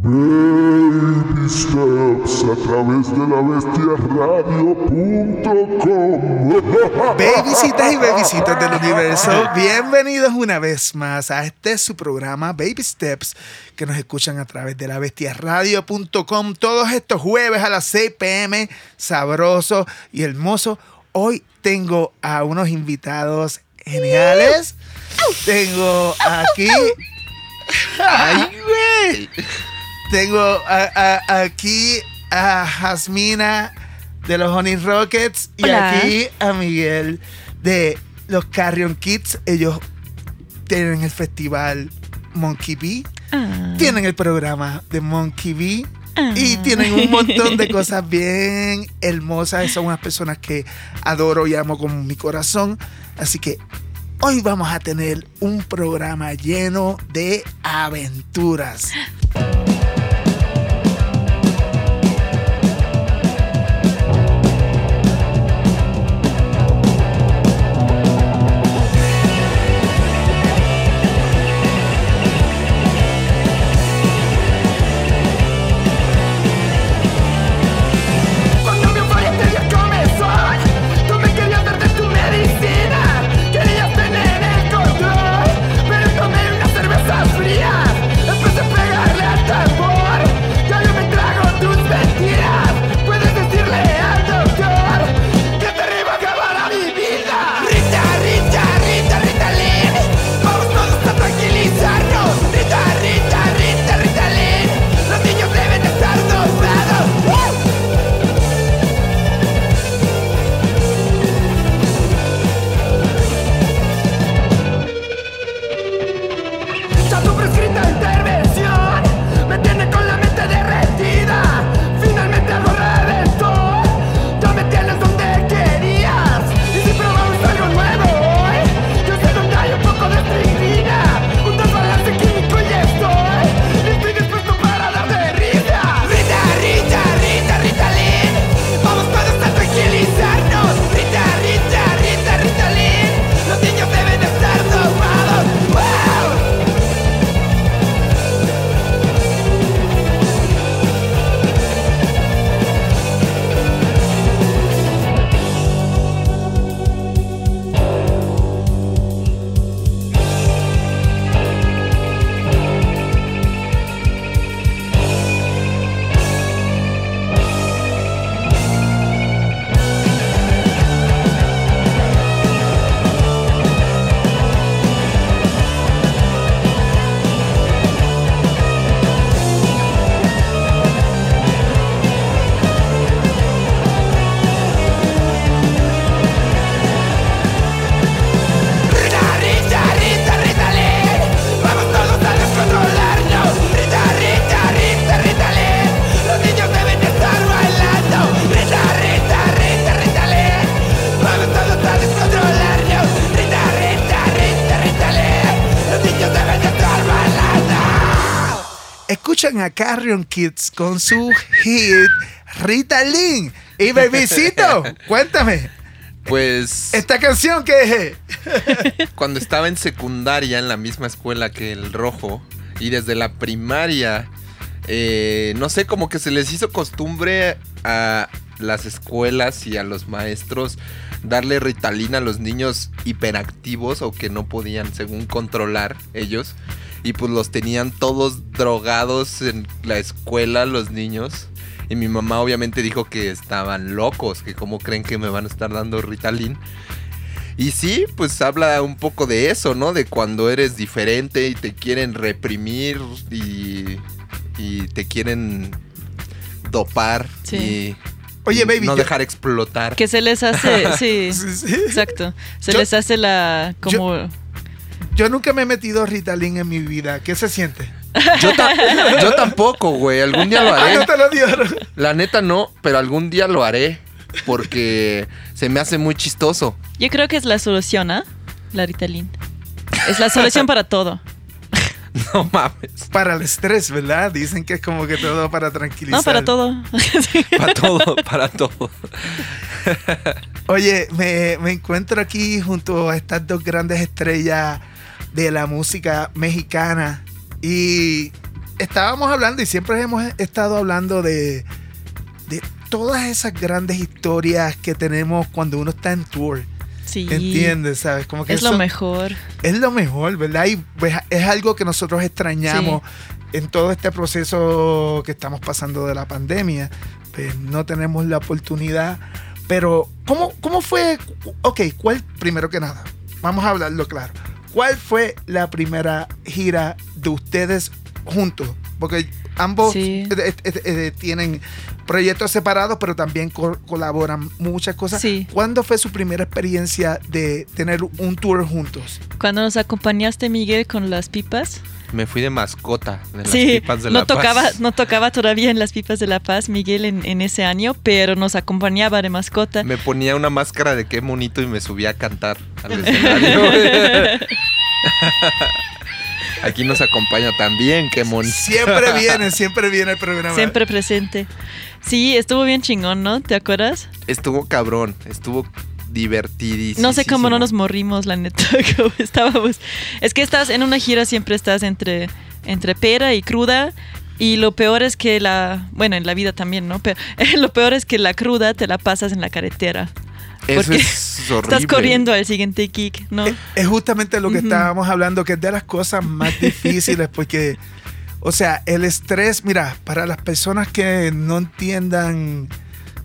Baby Steps a través de la bestiaradio.com. Babysitas y babysitas del universo, bienvenidos una vez más a este su programa Baby Steps que nos escuchan a través de la bestiaradio.com todos estos jueves a las 6 pm, sabroso y hermoso. Hoy tengo a unos invitados geniales. Tengo aquí. ¡Ay, güey! Tengo a- a- aquí a Jasmina de los Honey Rockets y Hola. aquí a Miguel de los Carrion Kids. Ellos tienen el festival Monkey Bee, Ah. tienen el programa de Monkey Bee. Ah. Y tienen un montón de cosas bien hermosas. Son unas personas que adoro y amo con mi corazón. Así que hoy vamos a tener un programa lleno de aventuras. Escuchan a Carrion Kids con su hit Rita Lynn. Y Babycito, cuéntame, Pues ¿esta canción qué es? cuando estaba en secundaria en la misma escuela que el rojo y desde la primaria, eh, no sé, como que se les hizo costumbre a las escuelas y a los maestros darle ritalina a los niños hiperactivos o que no podían según controlar ellos. Y pues los tenían todos drogados en la escuela los niños. Y mi mamá obviamente dijo que estaban locos, que cómo creen que me van a estar dando Ritalin. Y sí, pues habla un poco de eso, ¿no? De cuando eres diferente y te quieren reprimir y, y te quieren dopar Sí. y Oye, y baby, no yo- dejar explotar. Que se les hace, sí, Sí, sí. exacto. Se Yo- les hace la como Yo nunca me he metido Ritalin en mi vida. ¿Qué se siente? Yo, ta- yo tampoco, güey. Algún día lo Ah, haré. no te lo dieron. La neta no, pero algún día lo haré. Porque se me hace muy chistoso. Yo creo que es la solución, ¿ah? La Ritalin. Es la solución para todo. No mames. Para el estrés, ¿verdad? Dicen que es como que todo para tranquilizar. No, para todo. Para todo, para todo. Oye, me, me encuentro aquí junto a estas dos grandes estrellas de la música mexicana y estábamos hablando y siempre hemos estado hablando de, de todas esas grandes historias que tenemos cuando uno está en tour. Sí. ¿Entiendes? ¿Sabes? Como que Es lo mejor. es lo mejor, ¿verdad? Y pues, es algo que nosotros extrañamos en todo este proceso que estamos pasando de la pandemia. Pues, no tenemos la oportunidad. Pero, ¿cómo, ¿cómo fue? Ok, ¿cuál, primero que nada, vamos a hablarlo claro. ¿Cuál fue la primera gira de ustedes juntos? Porque ambos Sí. eh, eh, eh, tienen proyectos separados, pero también co- colaboran muchas cosas. Sí. ¿Cuándo fue su primera experiencia de tener un tour juntos? Cuando nos acompañaste, Miguel, con las pipas. Me fui de mascota de las sí, pipas de no La tocaba, Paz. no tocaba todavía en las pipas de La Paz, Miguel, en, en ese año, pero nos acompañaba de mascota. Me ponía una máscara de qué monito y me subía a cantar al escenario. Aquí nos acompaña también, qué monito. Siempre viene, siempre viene el programa. Siempre presente. Sí, estuvo bien chingón, ¿no? ¿Te acuerdas? Estuvo cabrón, estuvo divertidísimo. No sé cómo no nos morrimos, la neta. como estábamos. Es que estás en una gira, siempre estás entre, entre pera y cruda. Y lo peor es que la. Bueno, en la vida también, ¿no? Pero lo peor es que la cruda te la pasas en la carretera. Eso es horrible. Estás corriendo al siguiente kick, ¿no? Es, es justamente lo que Ujú. estábamos hablando, que es de las cosas más difíciles, porque, o sea, el estrés, mira, para las personas que no entiendan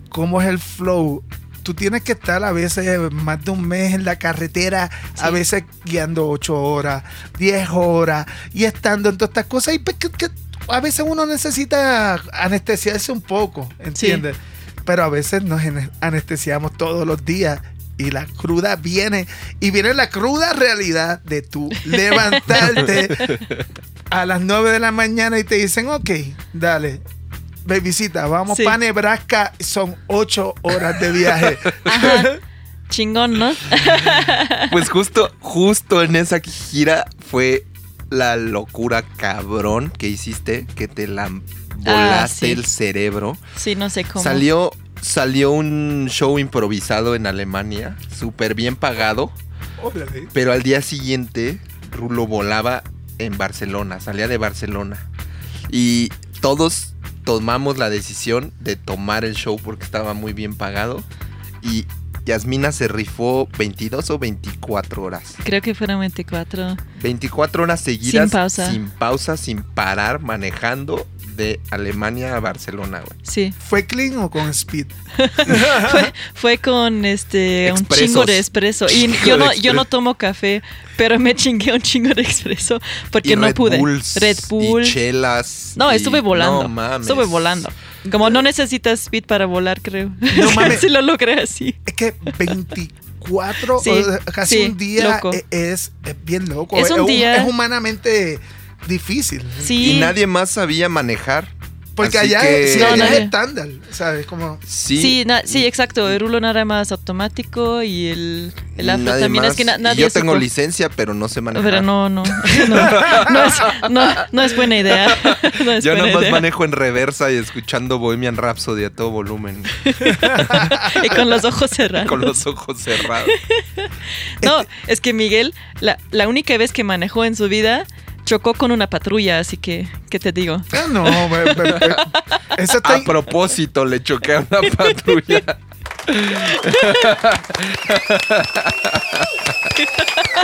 cómo es el flow, tú tienes que estar a veces más de un mes en la carretera, a veces guiando 8 horas, 10 horas, y estando en todas estas cosas, y pues que- que a veces uno necesita anestesiarse un poco, ¿entiendes? Pero a veces nos ane- anestesiamos todos los días. Y la cruda viene, y viene la cruda realidad de tú levantarte a las 9 de la mañana y te dicen, ok, dale, babycita, vamos Sí. para Nebraska, son 8 horas de viaje. Ajá. Chingón, ¿no? Pues justo, justo en esa gira fue la locura cabrón que hiciste, que te la volaste sí. el cerebro. Sí, no sé cómo. Salió, salió un show improvisado en Alemania, súper bien pagado, Órale. pero al día siguiente Rulo volaba en Barcelona, salía de Barcelona. Y todos tomamos la decisión de tomar el show porque estaba muy bien pagado. Y Yasmina se rifó 22 o 24 horas. Creo que fueron 24. 24 horas seguidas. Sin pausa. Sin pausa, sin parar, manejando de Alemania a Barcelona, güey. Sí. ¿Fue clean o con speed? Fue, fue con este un chingo de espresso. Y Chingo yo no, yo no expreso. tomo café, pero me chingué un chingo de expreso porque Y no Red pude. Bulls Red Bull. Y chelas. No, y- estuve volando. No mames. Estuve volando. Como no necesitas speed para volar, creo. No mames. si lo logré así. Es que 24, Sí, o casi sí, un día loco. e- es, es bien loco. Es un día. es humanamente difícil. Sí. Y nadie más sabía manejar. Porque Así allá, que- sí, No, allá es nadie. estándar, ¿sabes? Como, Sí. Sí, na- sí, exacto. El rulo nada más automático y el, el afro nadie también. más. Es que na- nadie yo tengo supo. licencia, pero no sé manejar. Pero no, no. No, no es, no, no es buena idea. No es Yo buena nomás idea. manejo en reversa y escuchando Bohemian Rhapsody a todo volumen. Y con los ojos cerrados. con los ojos cerrados. No, es que Miguel, la, la única vez que manejó en su vida, chocó con una patrulla, así que, ¿qué te digo? ah, no, me- me- me- eso está A propósito, le choqué a una patrulla.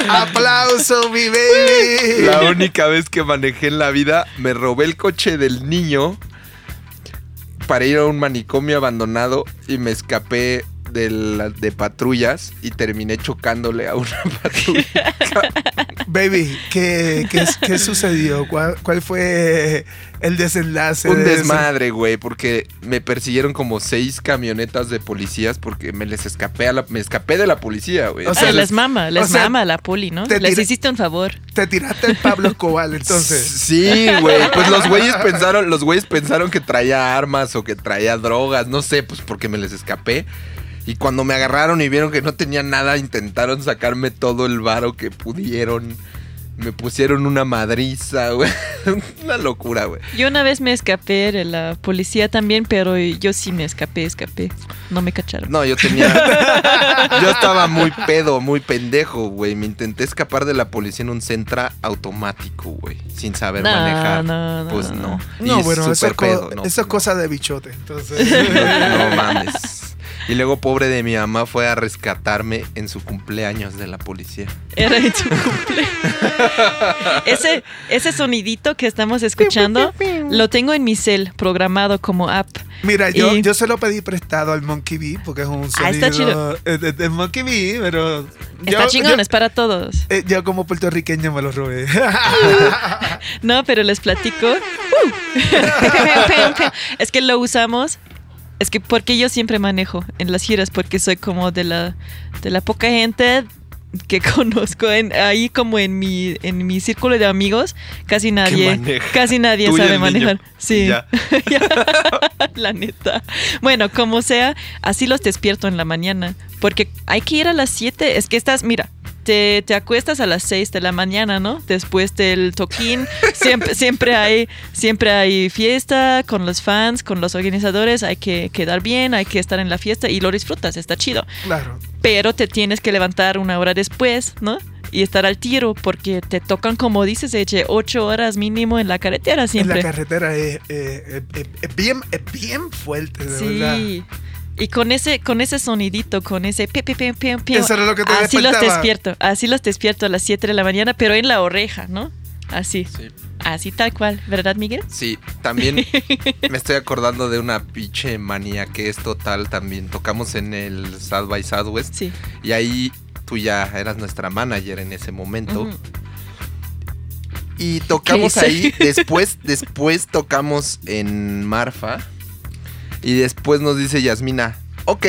aplauso, mi baby. La única vez que manejé en la vida, me robé el coche del niño para ir a un manicomio abandonado y me escapé de, la- de patrullas y terminé chocándole a una patrulla. Baby, ¿qué, qué, qué sucedió? ¿Cuál, cuál fue el desenlace? Un de desmadre, güey, porque me persiguieron como seis camionetas de policías porque me les escapé a la, me escapé de la policía, güey. O O sea, sea, les- mama, les o sea, mama la poli, ¿no? te Les hiciste un favor. Te tiraste el Pablo Escobar, entonces. Sí, güey. Pues los güeyes pensaron, los güeyes pensaron que traía armas o que traía drogas, no sé, pues porque me les escapé. Y cuando me agarraron y vieron que no tenía nada, intentaron sacarme todo el varo que pudieron. Me pusieron una madriza, güey. Una locura, güey. Yo una vez me escapé de la policía también, pero yo sí me escapé, escapé. No me cacharon. No, yo tenía. yo estaba muy pedo, muy pendejo, güey. Me intenté escapar de la policía en un centra automático, güey. Sin saber No, manejar. no, no, pues no. no. No, Y bueno, eso súper es, co- pedo, no, eso es no. cosa de bichote. Entonces, No, no mames. Y luego, pobre de mi mamá, fue a rescatarme en su cumpleaños de la policía. Era en tu cumple. ese, ese sonidito que estamos escuchando lo tengo en mi cel programado como app. mira, yo, Y- yo se lo pedí prestado al Monkey Bee porque es un sonido Ah, está chido. de, de Monkey Bee, pero Está yo, chingón, yo- es para todos. eh, yo como puertorriqueño me lo robé. No, pero les platico. Uh. es que lo usamos. Es que porque yo siempre manejo en las giras, porque soy como de la, de la poca gente que conozco en, ahí como en mi, en mi círculo de amigos, casi nadie, casi nadie sabe niño. manejar. Sí. Ya. la neta. Bueno, como sea, así los despierto en la mañana. Porque hay que ir a las 7. Es que estás, mira, te, te acuestas a las 6 de la mañana, ¿no? Después del toquín. Siempre, siempre, hay, siempre hay fiesta con los fans, con los organizadores. Hay que quedar bien, hay que estar en la fiesta y lo disfrutas, está chido. claro. Pero te tienes que levantar una hora después, ¿no? Y estar al tiro porque te tocan, como dices, Eche, ocho horas mínimo en la carretera En siempre. la carretera es, eh, es- es bien, bien fuerte, de verdad. Sí. Y con ese, con ese sonidito, con ese pi, pi, pi, pi, pi, Eso era lo que te así los despierto, así los despierto a las 7 de la mañana, pero en la oreja, ¿no? Así, Sí. así tal cual, ¿verdad, Miguel? Sí, también me estoy acordando de una pinche manía que es total también. Tocamos en el South by Southwest Sí. y ahí tú ya eras nuestra manager en ese momento. Y tocamos ahí, después, después tocamos en Marfa y después nos dice Yasmina, ok,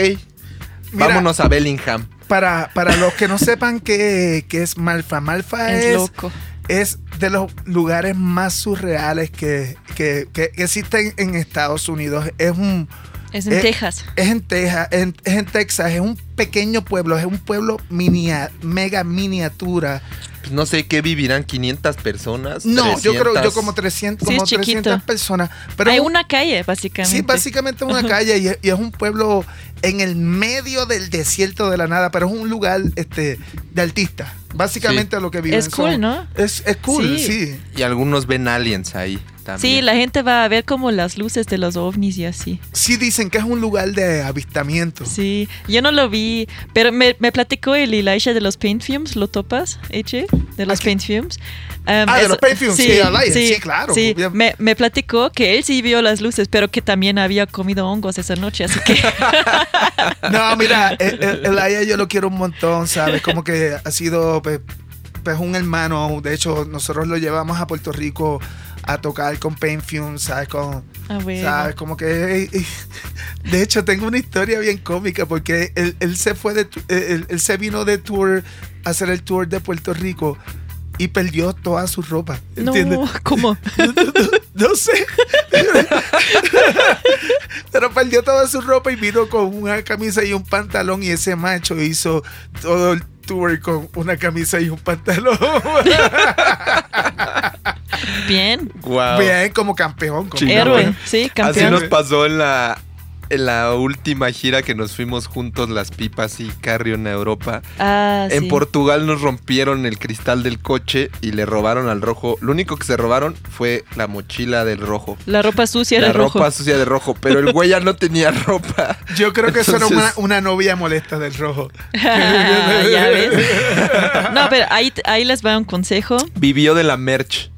Mira, vámonos a Bellingham. Para, para los que no sepan qué, qué es Malfa, Malfa Es es, loco. es de los lugares más surreales que, que- que existen en Estados Unidos. Es un Es en Texas. es en Texas, en- es en Texas, es un pequeño pueblo, es un pueblo minia- mega miniatura. Pues no sé qué vivirán 500 personas. No, yo creo yo 300. como 300, Sí, como es chiquito. 300 personas. Pero Hay un- una calle, básicamente. Sí, básicamente una calle y, es- y es un pueblo en el medio del desierto de la nada, pero es un lugar este, de artistas. Básicamente lo que viven Es cool, son- ¿no? Es, es cool, Sí. sí. Y algunos ven aliens ahí también. Sí, la gente va a ver como las luces de los ovnis y así. Sí dicen que es un lugar de avistamiento. Sí, yo no lo vi, pero me, me platicó el Elisha de los Paint Fumes, ¿lo topas, Eche? De los Aquí. Paint Fumes. Um, Ah, de los Paint Fumes, sí, Elisha, sí, claro, Sí, me, me platicó que él sí vio las luces, pero que también había comido hongos esa noche, así que... No, mira, el, yo lo quiero un montón, ¿sabes? Como que ha sido pues, pues, un hermano. De hecho, nosotros lo llevamos a Puerto Rico a tocar con Pain Fume, ¿sabes? Con, Ah, bueno. ¿Sabes? Como que. De hecho, tengo una historia bien cómica porque él, él se fue de. Él, él se vino de tour a hacer el tour de Puerto Rico y perdió toda su ropa. No, ¿Entiendes? ¿cómo? No sé. Pero perdió toda su ropa y vino con una camisa y un pantalón. Y ese macho hizo todo el tour con una camisa y un pantalón. Bien, Guau. Bien, como campeón. como héroe, campeón. sí, Así campeón. nos pasó en la, en la última gira que nos fuimos juntos, las pipas y Carrion a Europa. Ah, En sí. Portugal nos rompieron el cristal del coche y le robaron al rojo. Lo único que se robaron fue la mochila del rojo. La ropa sucia la era rojo. ropa sucia de rojo, pero el güey ya no tenía ropa. Yo creo que eso era una, Entonces- una novia molesta del rojo. ya ves. No, pero ahí, ahí les va un consejo. Vivió de la merch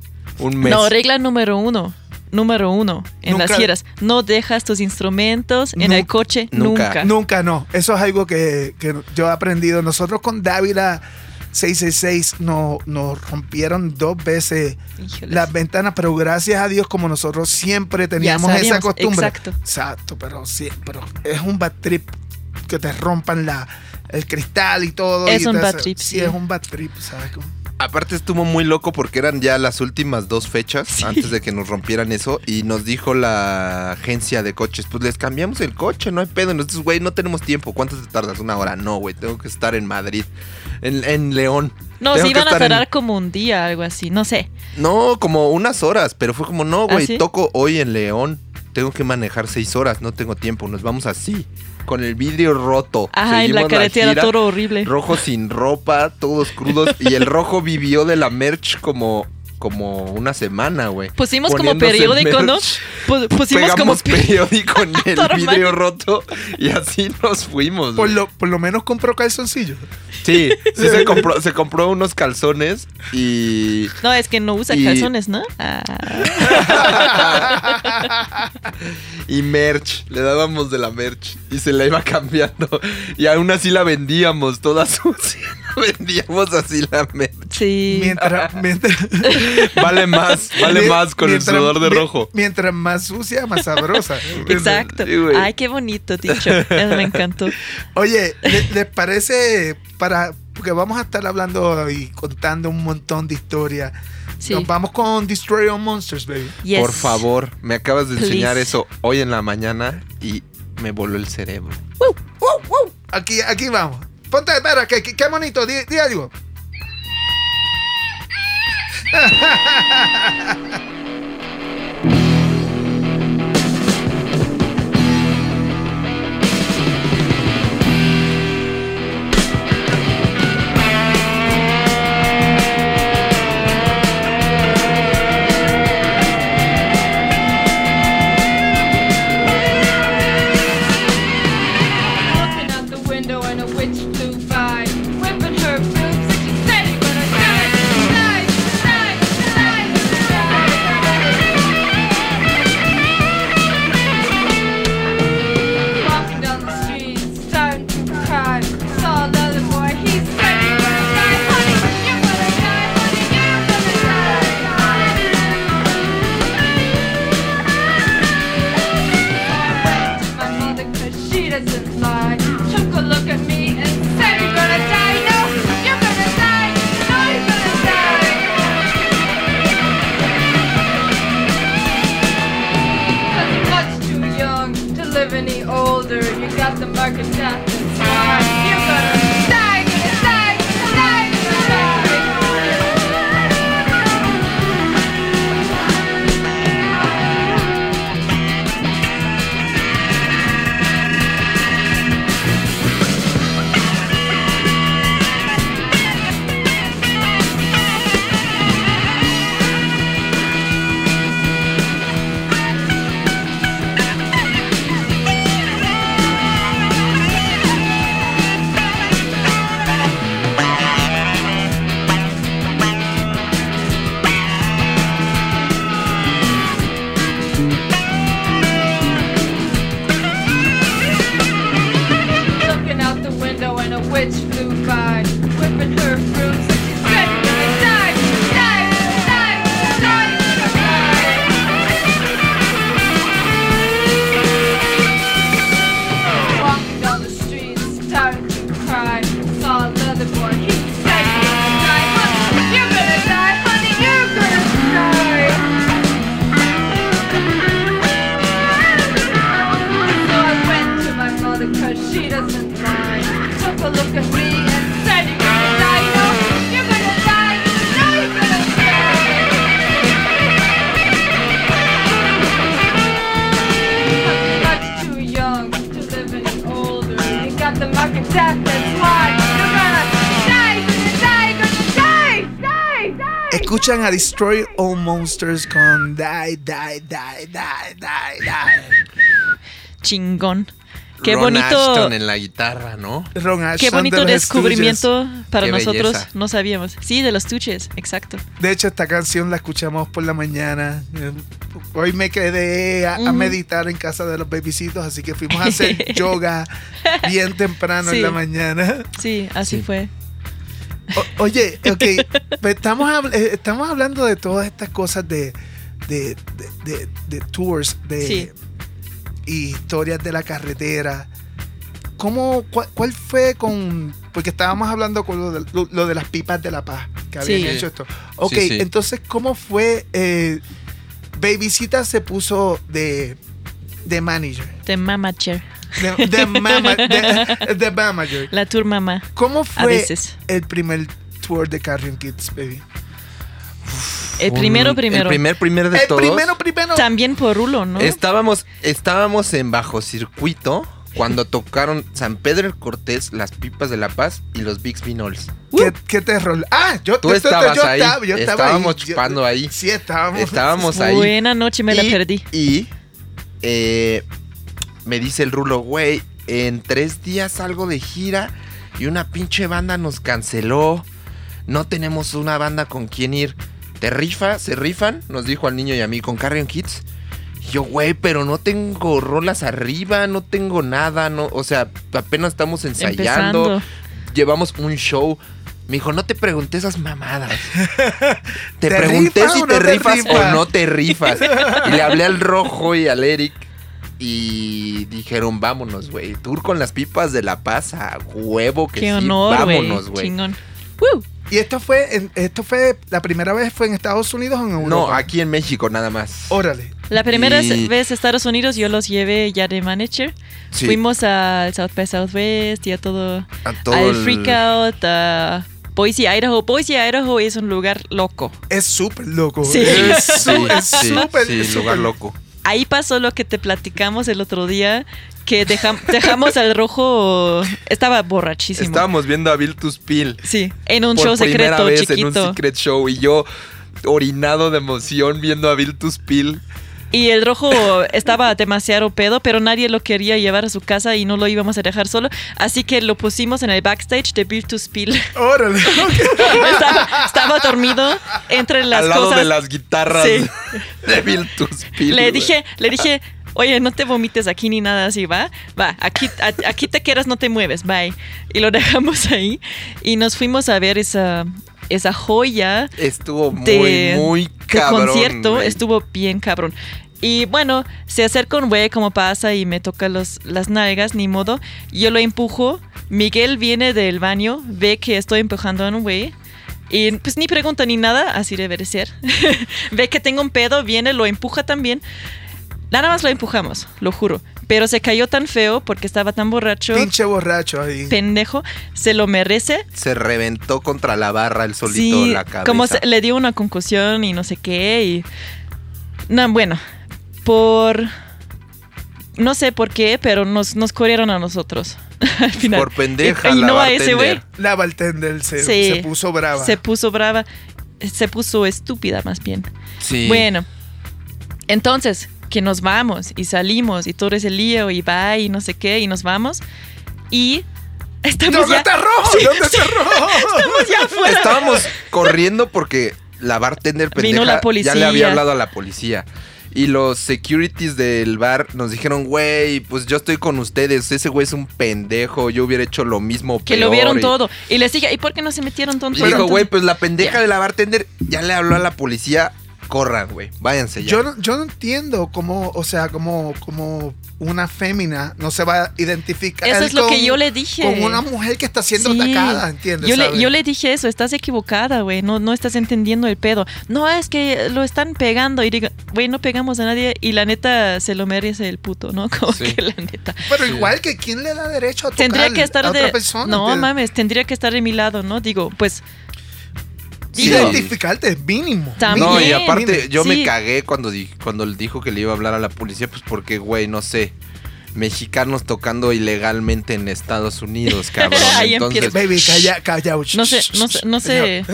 un mes. No, regla número uno. Número uno en Nunca- las giras. No dejas tus instrumentos en el coche nunca. nunca. Nunca no. Eso es algo que, que yo he aprendido. Nosotros con Dávila 666 no- nos rompieron dos veces Híjoles. las ventanas, pero gracias a Dios, como nosotros siempre teníamos esa costumbre. exacto. Exacto, pero sí, pero es un bad trip que te rompan la, el cristal y todo. Es y un bad hace- trip, Sí, sí. es un bad trip, ¿sabes? Como- Aparte estuvo muy loco porque eran ya las últimas dos fechas antes de que nos rompieran eso y nos dijo la agencia de coches, pues les cambiamos el coche, no hay pedo. Nosotros, güey, no tenemos tiempo. ¿Cuánto te tardas? Una hora. No, güey, tengo que estar en Madrid, en, en León. No, se iban a en- tardar como un día, algo así, no sé. No, como unas horas, pero fue como, no, güey, ¿Ah, sí? toco hoy en León. Tengo que manejar seis horas, no tengo tiempo, nos vamos así. Con el vidrio roto. Ajá, en la carretera todo horrible. Rojo sin ropa, todos crudos. y el rojo vivió de la merch como, como una semana, güey. Pusimos como periódico, ¿no? Pusimos como periódico en el vidrio roto y así nos fuimos. Por güey. lo, por lo menos compró calzoncillos. Sí, sí se compró, se compró unos calzones y No, es que no usa Y- calzones, ¿no? Ah. y merch, le dábamos de la merch y se la iba cambiando y aún así la vendíamos toda sucia, vendíamos así la merch. Sí. Mientras, mientras, Vale más, vale más con mientras- el sudor de rojo. Mientras más sucia, más sabrosa. Exacto. Sí. Ay, qué bonito, dicho. Eso me encantó. Oye, ¿le- ¿les parece para porque vamos a estar hablando y contando un montón de historias? Sí. Nos vamos con Destroy All Monsters, baby. Yes. Por favor, me acabas de enseñar Please. eso hoy en la mañana y me voló el cerebro. Aquí, aquí vamos. Ponte, espera, que- qué bonito, di, di algo. Escuchan a Destroy All Monsters con Die, Die, Die, Die, Die, Die. Chingón. Qué Ron bonito. Ashton en la guitarra, ¿no? Ron Ashton Qué bonito de descubrimiento para Qué nosotros. belleza. No sabíamos. Sí, de los tuches, exacto. De hecho, esta canción la escuchamos por la mañana. Eh, Hoy me quedé a, meditar en casa de los babycitos, así que fuimos a hacer yoga bien temprano en la mañana. Sí, así Sí. fue. O- oye, ok, pues estamos, eh, estamos hablando de todas estas cosas de, de, de, de- de tours, de Sí. Y historias de la carretera. ¿Cómo, cuál, cuál fue con...? Porque estábamos hablando con lo de, lo- lo de las pipas de la paz. que habían Sí. hecho esto. Ok, Sí, sí. entonces, ¿cómo fue? Eh, Babycita se puso de, de manager. De mamager. De, de, mama- de- de manager. La tour mamá. ¿Cómo A fue veces. el primer tour de Carrion Kids, baby? El primero, Un- primero. El primer, primer de el todos. primero, primero. También por Rulo, ¿no? Estábamos, estábamos en bajo circuito cuando tocaron San Pedro el Cortés, las pipas de la paz y los Big Vinols. ¿Qué, qué terror? Ah, yo, Tú yo- yo- estabas yo ahí. estaba- yo estaba Estábamos ahí. Yo- chupando ahí. Sí, estábamos. Estábamos ahí. Buena noche, me la perdí. Y eh, me dice el rulo, güey, en tres días salgo de gira y una pinche banda nos canceló. No tenemos una banda con quien ir. ¿Te rifa? ¿Se rifan? Nos dijo al niño y a mí con Carrion Kids. Y yo, güey, pero no tengo rolas arriba, no tengo nada, no, o sea, apenas estamos ensayando. Empezando. Llevamos un show. Me dijo, no te pregunté esas mamadas. Te, ¿Te pregunté si te no te rifas rifa? o no te rifas. Y le hablé al rojo y al Eric. Y dijeron, vámonos, güey. Tour con las pipas de La Paz a huevo que Qué sí. honor, vámonos, güey. Chingón. ¡Woo! ¿Y esto fue, en- esto fue, la primera vez fue en Estados Unidos o en Europa? No, aquí en México nada más. Órale. La primera Y- vez a Estados Unidos yo los llevé ya de manager. Sí, Fuimos al South by Southwest y a todo. a todo al el- Freak Out, a Boise, Idaho. Boise, Idaho es un lugar loco. Es súper loco. Sí. Es Sí, su- es sí, súper, sí, súper lugar loco. Ahí pasó lo que te platicamos el otro día, que dejam- dejamos al rojo, estaba borrachísimo. Estábamos viendo a Bill to Spill. Sí, en un por show primera secreto vez en chiquito. un secret show y yo orinado de emoción viendo a Bill to Spill. Y el rojo estaba demasiado pedo, pero nadie lo quería llevar a su casa y no lo íbamos a dejar solo. Así que lo pusimos en el backstage de to Spill. Órale. estaba, estaba dormido entre las al lado cosas. de las guitarras Sí. de Bill to Spill. le dije, le dije, oye, no te vomites aquí ni nada así, ¿va? Va, aquí, a- aquí te quedas, no te mueves, bye. Y lo dejamos ahí y nos fuimos a ver esa, esa joya Estuvo muy, de, muy de cabrón. concierto, güey. estuvo bien cabrón. Y bueno, se acerca un güey como pasa y me toca los, las nalgas, ni modo. Yo lo empujo. Miguel viene del baño, ve que estoy empujando a un güey. Y pues ni pregunta ni nada, así debe ser. ve que tengo un pedo, viene, lo empuja también. Nada más lo empujamos, lo juro. Pero se cayó tan feo porque estaba tan borracho, Pinche borracho ahí. pendejo, se lo merece. Se reventó contra la barra el solito Sí, la cabeza. como se- le dio una concusión y no sé qué. Y... No, bueno, por... No sé por qué, pero nos, nos corrieron a nosotros. al final. Por pendeja, Y, y la no a ese güey. La bartender se, Sí. se puso brava. Se puso brava. Se puso estúpida más bien. Sí. Bueno, entonces, que nos vamos y salimos y todo ese lío y va y no sé qué y nos vamos. Y estamos ¿Dónde ya, está rojo? ¿Dónde está rojo? estamos ya afuera. Estábamos corriendo porque la bartender pendeja Vino la ya le policía. había hablado a la policía. Y los securities del bar nos dijeron, güey, pues yo estoy con ustedes. Ese güey es un pendejo. Yo hubiera hecho lo mismo. Que lo peor", vieron y- todo. Y les dije, ¿y por qué no se metieron tontos? Y dijo, güey, pues la pendeja de la bartender ya le habló a la policía. Corran, güey. Váyanse ya. Yo no, yo no entiendo cómo, o sea, cómo, cómo una fémina no se va a identificar. Eso es lo con- que yo le dije. Con una mujer que está siendo Sí. atacada, ¿entiendes? Yo le, yo le dije eso, estás equivocada, güey, no, no estás entendiendo el pedo. No, es que lo están pegando y digo, güey, no pegamos a nadie y la neta se lo merece el puto, ¿no? Como Sí. que la neta. Pero igual que quién le da derecho a tocar Tendría que estar a otra de... persona. no, ¿entiendes? mames, tendría que estar de mi lado, ¿no? Digo, pues... Sí. Identificarte, mínimo. También. No, y aparte, yo me cagué cuando, cuando él dijo que le iba a hablar a la policía, pues porque, güey, no sé. Mexicanos tocando ilegalmente en Estados Unidos, cabrón. Ahí Entonces. Baby, calla, calla. no sé, no sé, no sé,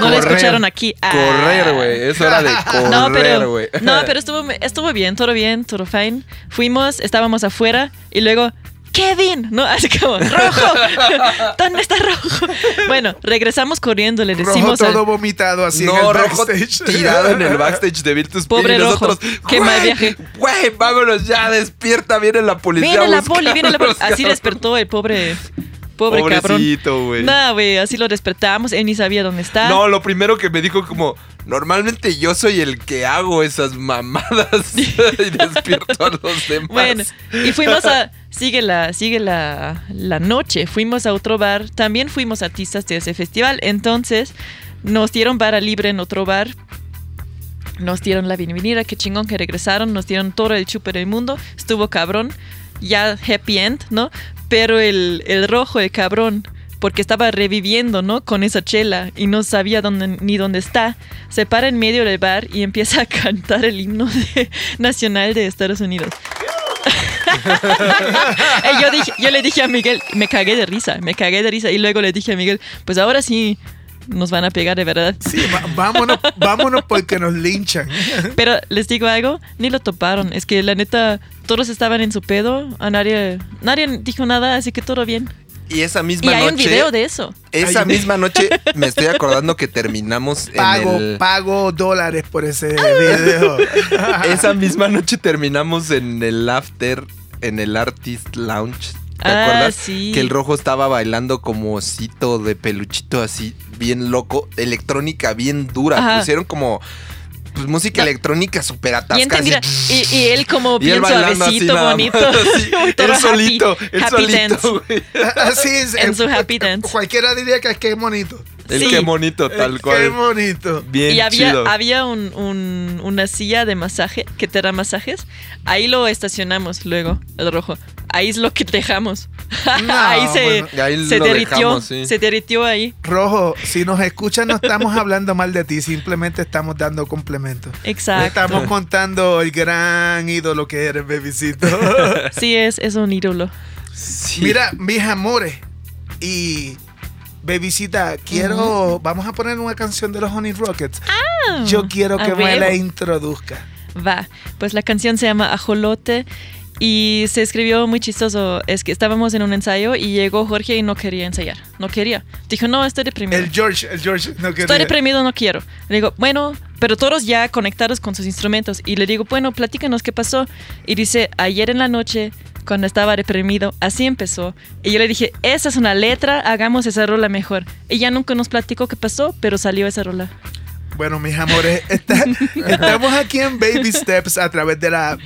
no lo escucharon aquí. Ah. Correr, güey. Eso era de correr, No, pero, güey. no, pero estuvo, estuvo bien, todo bien, todo fine. Fuimos, estábamos afuera y luego, Kevin, ¿no? Así como, rojo, ¿dónde está rojo? Bueno, regresamos corriendo, le Rojo decimos todo al vomitado así en No, el rojo backstage. tirado en el backstage de Virtus Pobre y nosotros, Rojo, qué mal "Güey, viaje". Güey, vámonos ya, despierta, viene la policía. viene la poli, viene la poli. Así cabrón. despertó el pobre, pobre cabrón. Pobrecito, güey. No, güey, así lo despertamos, él ni sabía dónde está. No, lo primero que me dijo como, normalmente yo soy el que hago esas mamadas y despierto a los demás. Bueno, y fuimos a. Sigue la, sigue la, la noche. Fuimos a otro bar. También fuimos artistas de ese festival. Entonces, nos dieron vara libre en otro bar. Nos dieron la bienvenida, qué chingón que regresaron, nos dieron todo el chupe del mundo, estuvo cabrón, ya happy end, ¿no? Pero el, el rojo, el cabrón, porque estaba reviviendo, ¿no? Con esa chela y no sabía dónde, ni dónde está, se para en medio del bar y empieza a cantar el himno nacional de Estados Unidos. Yo, dije, yo le dije a Miguel, me cagué de risa, me cagué de risa. Y luego le dije a Miguel, pues ahora sí nos van a pegar de verdad. Sí, vámonos, vámonos porque nos linchan. Pero les digo algo, ni lo toparon. Es que la neta, todos estaban en su pedo, a nadie, nadie dijo nada, así que todo bien. Y esa Y misma hay un noche. video de eso. Esa Ay, misma noche me estoy acordando que terminamos Pago, en el. pago dólares por ese video. Esa misma noche terminamos en el after, en el Artist Lounge. ¿Te Ah, acuerdas? sí. Que el rojo estaba bailando como osito de peluchito así, bien loco, electrónica bien dura. Ajá. Pusieron como pues, música No. electrónica súper atascada. y, y él como bien así suavecito, bonito. más, así. todo Él happy- solito, él happy solito. Así es. En eh, su happy dance. Cualquiera diría que es que es bonito. El Sí. qué bonito, tal Eh, Qué cual. bonito. Bien y había, chido. había un- un- una silla de masaje que te da masajes. Ahí lo estacionamos luego, el rojo. Ahí es lo que dejamos. No, ahí se, bueno. Ahí se derritió. dejamos, sí. Se derritió ahí. Rojo, si nos escuchan, no estamos hablando mal de ti, simplemente estamos dando complementos. Exacto. Estamos contando el gran ídolo que eres, bebisito. Sí, es, es un ídolo. Sí. Mira, mis amores, y bebisita, quiero. Vamos a poner una canción de los Honey Rockets. Yo quiero que me la introduzca. Va, pues la canción se llama Ajolote y se escribió muy chistoso. Es que estábamos en un ensayo y llegó Jorge y no quería ensayar. No quería. Dijo, no, estoy deprimido. El George, el George no quería. Estoy deprimido, no quiero. Le digo, bueno, pero todos ya conectados con sus instrumentos. Y le digo, bueno, platícanos qué pasó. Y dice, ayer en la noche, cuando estaba deprimido, así empezó. Y yo le dije, esa es una letra, hagamos esa rola mejor. Ella nunca nos platicó qué pasó, pero salió esa rola. Bueno, mis amores, está- estamos aquí en Baby Steps a través de la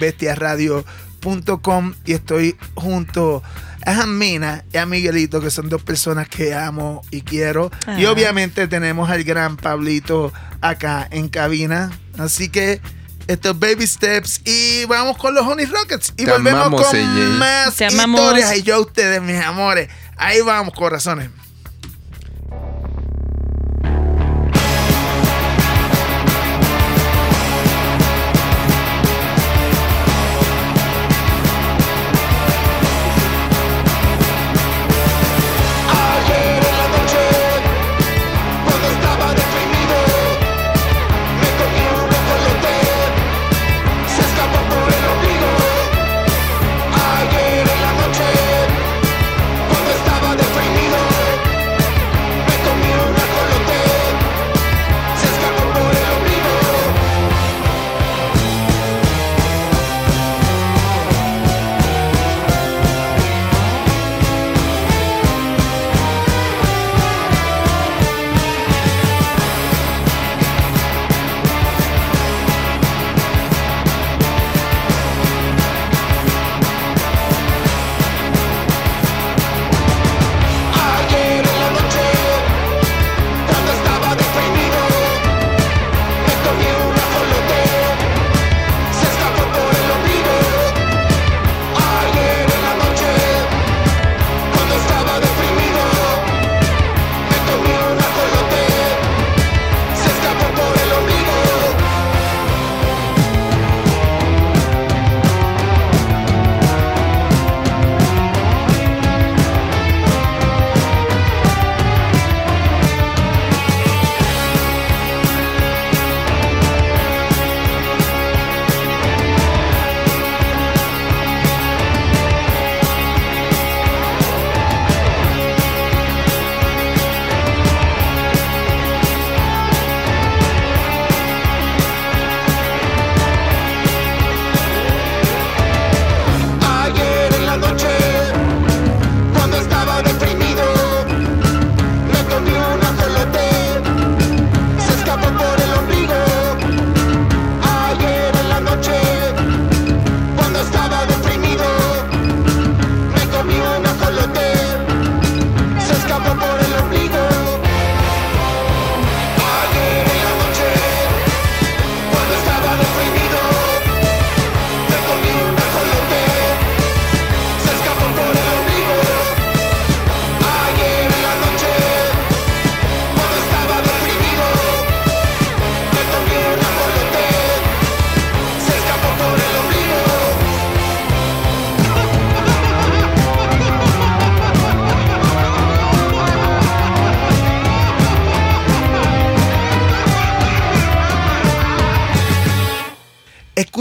bestiaradio.com y estoy junto a Mina y a Miguelito, que son dos personas que amo y quiero. Y Ah. obviamente tenemos al gran Pablito acá en cabina. Así que estos Baby Steps y vamos con los Honey Rockets. Y Te volvemos amamos, con más Te amamos. historias. Y yo a ustedes, mis amores. Ahí vamos, corazones.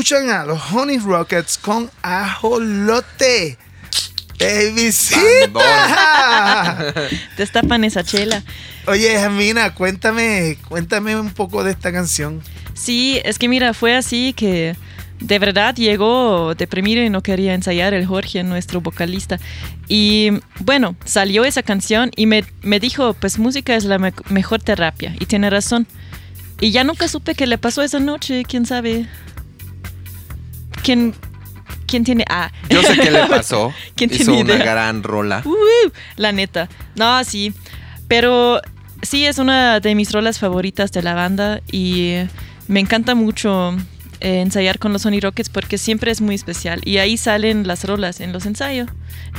Escuchan a los Honey Rockets con ajolote. ¡Babycita! Destapan esa chela. Oye, Jamina, cuéntame, cuéntame un poco de esta canción. Sí, es que mira, fue así que de verdad llegó deprimido y no quería ensayar el Jorge, nuestro vocalista. Y bueno, salió esa canción y me, me dijo, pues música es la me- mejor terapia. Y tiene razón. Y ya nunca supe qué le pasó esa noche, quién sabe. ¿Quién, quién tiene...? Ah. Yo sé qué le pasó. ¿Quién Hizo tiene una idea? gran rola. Uh, la neta. No, sí. Pero sí, es una de mis rolas favoritas de la banda y me encanta mucho eh, ensayar con los Sony Rockets porque siempre es muy especial. Y ahí salen las rolas en los ensayos.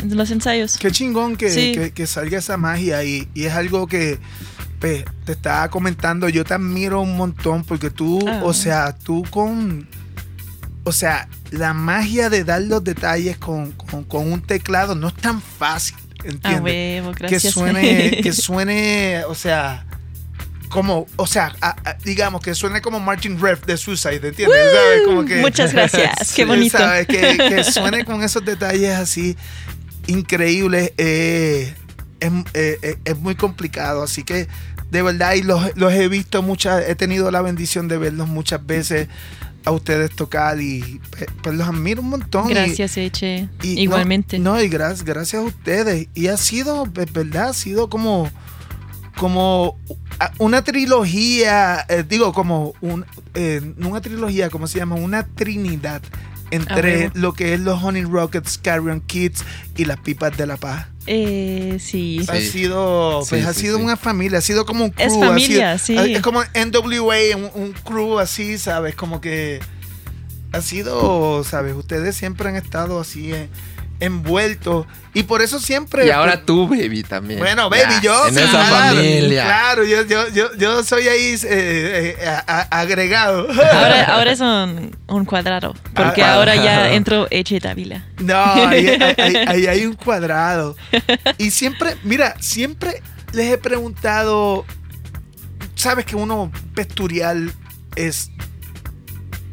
En los ensayos. Qué chingón que, Sí. que- que salga esa magia y, y es algo que pues, te estaba comentando. Yo te admiro un montón porque tú, Ah. o sea, tú con. O sea, la magia de dar los detalles con, con- con un teclado no es tan fácil, ¿entiendes? huevo, que gracias. suene, que suene, o sea, como, o sea, a- a- digamos que suene como Martin Rev de Suicide, ¿entiendes? ¿Sabes? Como que, Muchas gracias, qué bonito. ¿sabes? Que, que suene con esos detalles así increíbles eh, es, eh, eh, es muy complicado, así que de verdad, y los, los he visto muchas, he tenido la bendición de verlos muchas veces a ustedes tocar y pues, los admiro un montón. y- Gracias, Eche. y no- Igualmente. No, y gracias, gracias a ustedes. Y ha sido, es verdad, ha sido como, como una trilogía, eh, digo, como un, eh, una trilogía, ¿cómo se llama? Una trinidad entre huevo. lo que es los Honey Rockets, Carrion Kids y las Pipas de la Paz. Eh, sí. Ha Sí. sido, pues Sí, ha sí, sido sí. una familia, ha sido como un crew. Es ha familia, sido- sí. Es como NWA, un, un crew así, ¿sabes? Como que ha sido, ¿sabes? Ustedes siempre han estado así eh, envueltos y por eso siempre... Y ahora tú, baby, también. Bueno, baby, Ya, yo... En sí, esa claro, familia. Claro, yo, yo, yo, yo soy ahí eh, eh, a- a- agregado. Ahora, ahora es un, un cuadrado. Porque Ah, ahora ah, ya ah. entró Eche Dávila. No, ahí, ahí- ahí- ahí hay un cuadrado. Y siempre, mira, siempre les he preguntado, sabes que uno pesturial es,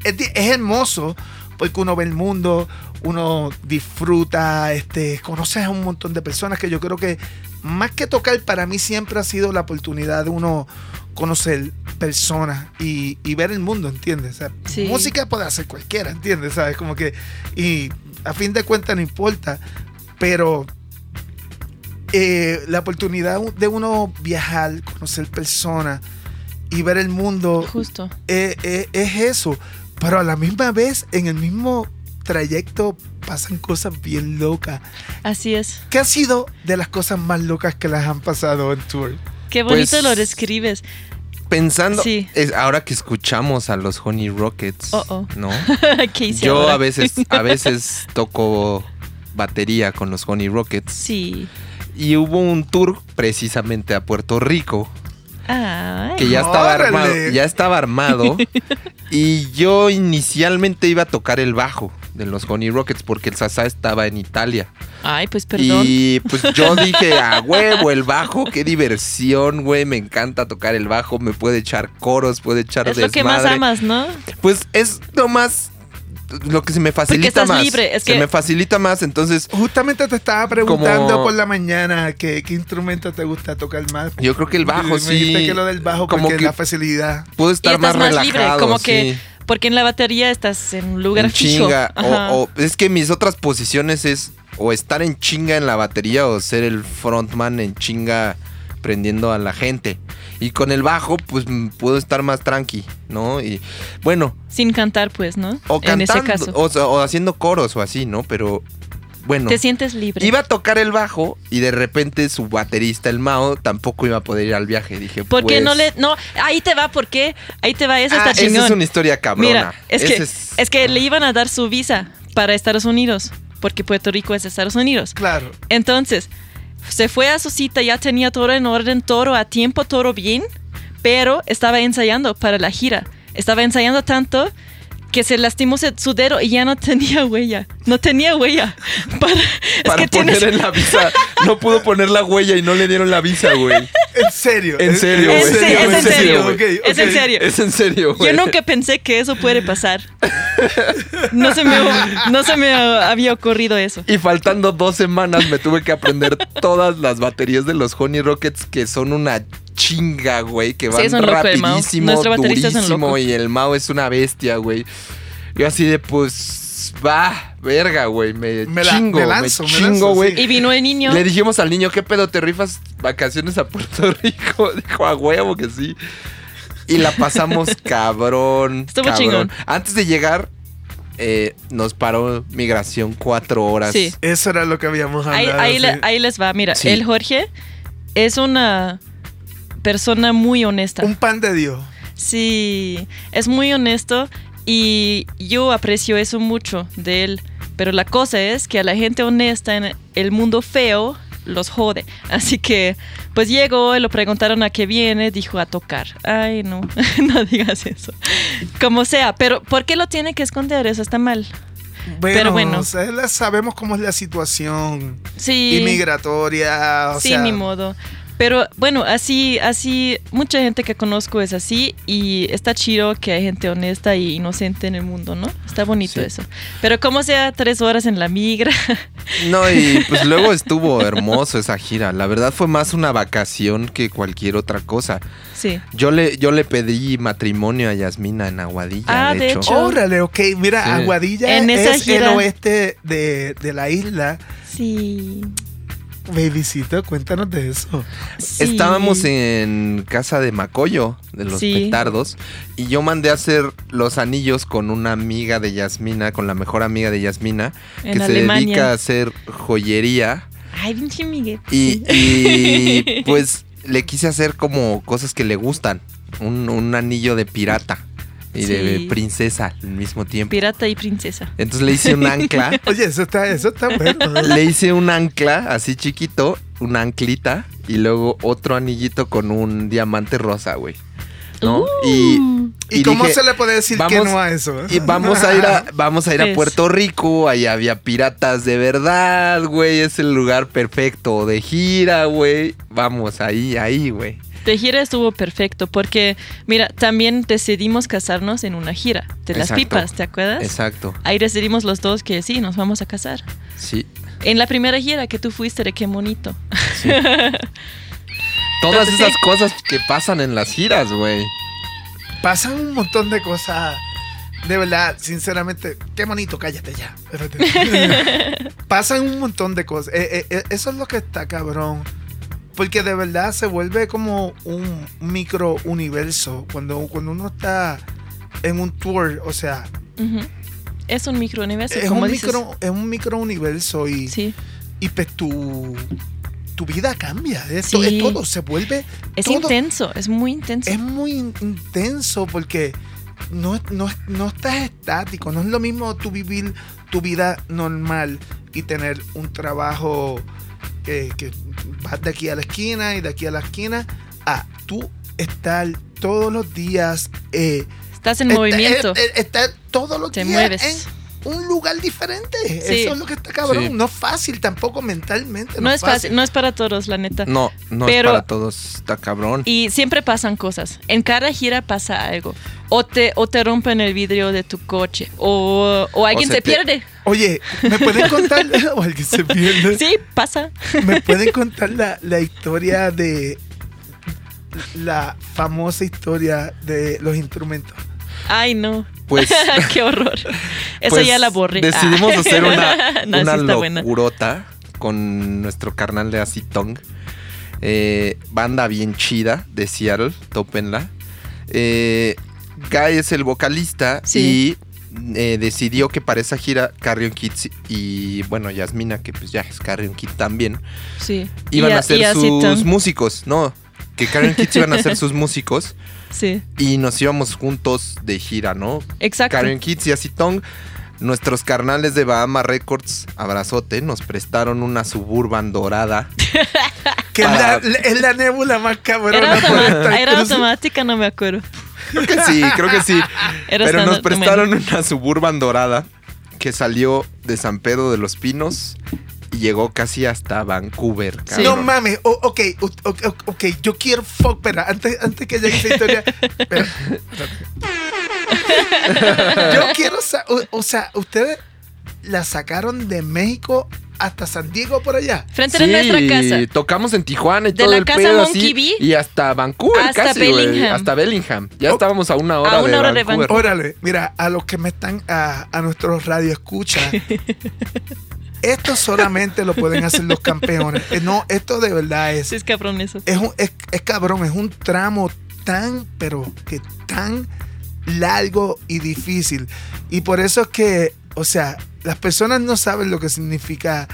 es hermoso porque uno ve el mundo, uno disfruta, este, conoces a un montón de personas que yo creo que más que tocar para mí siempre ha sido la oportunidad de uno conocer personas y, y ver el mundo, ¿entiendes? O sea, Sí. música puede hacer cualquiera, ¿entiendes? ¿Sabes? Como que, y a fin de cuentas no importa, pero eh, la oportunidad de uno viajar, conocer personas y ver el mundo Justo. eh, eh, es eso. Pero a la misma vez, en el mismo trayecto, pasan cosas bien locas. Así es. ¿Qué ha sido de las cosas más locas que las han pasado en tour? Qué bonito Pues- lo describes. Pensando, Sí. es, ahora que escuchamos a los Honey Rockets, Oh, oh. ¿no? ¿Qué hice Yo ahora? a veces, a veces toco batería con los Honey Rockets. Sí. Y hubo un tour precisamente a Puerto Rico Ay. que ya estaba ¡Órale! armado, ya estaba armado y yo inicialmente iba a tocar el bajo de los Honey Rockets porque el Sasa estaba en Italia. Ay, pues perdón. Y pues yo dije, a huevo, el bajo, qué diversión, güey, me encanta tocar el bajo, me puede echar coros, puede echar es lo que más desmadre". amas, ¿no? Pues es lo más lo que se me facilita estás más. libre, es se que- me facilita más, entonces Justamente te estaba preguntando Como- por la mañana que, qué instrumento te gusta tocar más. yo creo que el bajo me sí dijiste que lo del bajo como porque que la facilidad. puedo Y estar estás más más, relajado, libre, como que. Porque en la batería estás en un lugar en fijo. chinga. O, o- es que mis otras posiciones es o estar en chinga en la batería o ser el frontman en chinga prendiendo a la gente. Y con el bajo, pues puedo estar más tranqui, ¿no? Y bueno, Sin cantar, pues, ¿no? o en ese caso. o, o haciendo coros o así, ¿no? Pero bueno. Te sientes libre. Iba a tocar el bajo y de repente su baterista, el Mao, tampoco iba a poder ir al viaje. Dije, ¿Por qué pues, no le.? No, ahí te va, ¿por qué? Ahí te va, eso Ah, está esa es una historia cabrona. Mira, es que, es... que le iban a dar su visa para Estados Unidos, porque Puerto Rico es Estados Unidos. Claro. Entonces, se fue a su cita, ya tenía todo en orden, todo a tiempo, todo bien, pero estaba ensayando para la gira. Estaba ensayando tanto que se lastimó su dedo y ya no tenía huella. No tenía huella. Para, es Para que poner tienes- en la visa. No pudo poner la huella y no le dieron la visa, güey. En serio. En serio, Es, güey. es en serio. Es en serio. Es en serio, güey. Yo nunca pensé que eso puede pasar. No se me, no se me había ocurrido eso. Y faltando dos semanas me tuve que aprender todas las baterías de los Honey Rockets que son una chinga, güey, que Sí, van loco Mao. rapidísimo, Nuestro baterista es un durísimo loco. y el Mao es una bestia, güey. Yo así de pues va, verga, güey, me, Me la- chingo, me me, lanzo, me chingo, güey. sí. Y vino el niño. Le dijimos al niño, ¿qué pedo te rifas vacaciones a Puerto Rico? Dijo, a huevo que sí. Y la pasamos cabrón. Estuvo cabrón. chingón. Antes de llegar, eh, nos paró migración cuatro horas. Sí. Eso era lo que habíamos Ahí, hablado. ahí sí. le- ahí les va. Mira, Sí. el Jorge es una persona muy honesta. Un pan de Dios. Sí, es muy honesto y yo aprecio eso mucho de él. Pero la cosa es que a la gente honesta en el mundo feo los jode. Así que, pues llegó y lo preguntaron a qué viene, dijo a tocar. Ay, no, no digas eso. Como sea, pero ¿por qué lo tiene que esconder? Eso está mal. Bueno, Pero bueno. o sea, la- sabemos cómo es la situación Sí. inmigratoria. O sí, sea, ni modo. Pero bueno, así, así, mucha gente que conozco es así y está chido que hay gente honesta y inocente en el mundo, ¿no? Está bonito Sí. eso. Pero como sea tres horas en la migra, No, y pues luego estuvo hermoso esa gira. La verdad fue más una vacación que cualquier otra cosa. sí. Yo le, yo le pedí matrimonio a Yasmina en Aguadilla, Ah, de, de hecho. hecho. Órale, ok. Mira, Sí. Aguadilla En esa es gira- el oeste de, de la isla. Sí. Babycito, cuéntanos de eso. sí. Estábamos en casa de Macoyo, de los Sí. petardos, y yo mandé a hacer los anillos con una amiga de Yasmina, con la mejor amiga de Yasmina, En que se dedica a hacer joyería. Ay, pinche Miguel. Y, y, pues le quise hacer como cosas que le gustan. Un, un anillo de pirata y de princesa al mismo tiempo. Pirata y princesa. Entonces le hice un ancla. Oye, eso está, eso está bueno. le hice un ancla así chiquito, una anclita, y luego otro anillito con un diamante rosa, güey. ¿No? y, Uh. ¿Y, cómo dije, se le puede decir que vamos- no a eso? y vamos a ir a, vamos a ir a. Puerto Rico, ahí había piratas de verdad, güey, es el lugar perfecto de gira, güey. Vamos, ahí, ahí, güey. De gira estuvo perfecto porque, mira, también decidimos casarnos en una gira de las Exacto. pipas, ¿te acuerdas? Exacto, Ahí decidimos los dos que sí, nos vamos a casar. sí. En la primera gira que tú fuiste, de qué bonito. sí. Todas Entonces, esas sí. cosas que pasan en las giras, güey. Pasan un montón de cosas. De verdad, sinceramente, qué bonito, cállate ya. Pasan un montón de cosas. Eh, eh, eh, eso es lo que está cabrón. Porque de verdad se vuelve como un micro universo. Cuando, cuando uno está en un tour, o sea. Es un microuniverso, es como un, dices. micro, es un micro universo y, Sí, y pues tu, tu vida cambia. Esto Sí. es todo, se vuelve. es todo- intenso, es muy intenso. es muy in- intenso porque no, no, no estás estático. No es lo mismo tú vivir tu vida normal y tener un trabajo que, que vas de aquí a la esquina y de aquí a la esquina a tú estar todos los días. eh, Estás en movimiento. eh, eh, estar todos los Te días mueves. Un lugar diferente. Sí. Eso es lo que está cabrón. Sí. No es fácil tampoco mentalmente. no es fácil, no es para todos, la neta. No, no Pero- es para todos, está cabrón. Y siempre pasan cosas. En cada gira pasa algo. O te, o te rompen el vidrio de tu coche. O, o alguien se se, te- pierde. Oye, ¿me pueden contar? o alguien se pierde. Sí, pasa. ¿Me pueden contar la, la historia de la famosa historia de los instrumentos? Ay, no. Pues Qué horror. Eso Pues, ya la borré. Decidimos Ah. hacer una, No, una buena. con nuestro carnal de Acitong. Eh, banda bien chida de Seattle, tópenla. Eh, Guy es el vocalista Sí. y eh, decidió que para esa gira Carrion Kids y bueno, Yasmina, que pues ya es Carrion Kid también, Sí. iban Y a ser sus músicos, ¿no? Que Carrion Kids iban a ser sus músicos Sí, y nos íbamos juntos de gira, ¿no? exacto. Karen Kids y Acitong, nuestros carnales de Bahama Records, abrazote, nos prestaron una suburban dorada. Que es, Para- la, es la nébula más cabrona. Era, automa- era automática, no me acuerdo. Creo que sí, creo que sí. Era Pero nos prestaron una Suburban dorada que salió de San Pedro de los Pinos y llegó casi hasta Vancouver. Sí. No mames, o- ok, o- ok, ok, yo quiero fuck, pero antes, antes que llegue esa historia, yo quiero, o, o sea, ustedes la sacaron de México hasta San Diego por allá. Frente de nuestra casa. tocamos en Tijuana y De todo la el casa pedo Monkey así. Bee Y hasta Vancouver hasta casi. Bellingham. Hasta Bellingham. Ya Oh. estábamos a una hora A una de hora de Vancouver. Vancouver. Órale, mira, a los que me están, a, a nuestros radioescuchas, esto solamente lo pueden hacer los campeones. Eh, No, esto de verdad es, Sí, es cabrón eso. es, un, es, es cabrón, es un tramo tan, pero que tan largo y difícil. Y por eso es que, o sea, las personas no saben lo que significa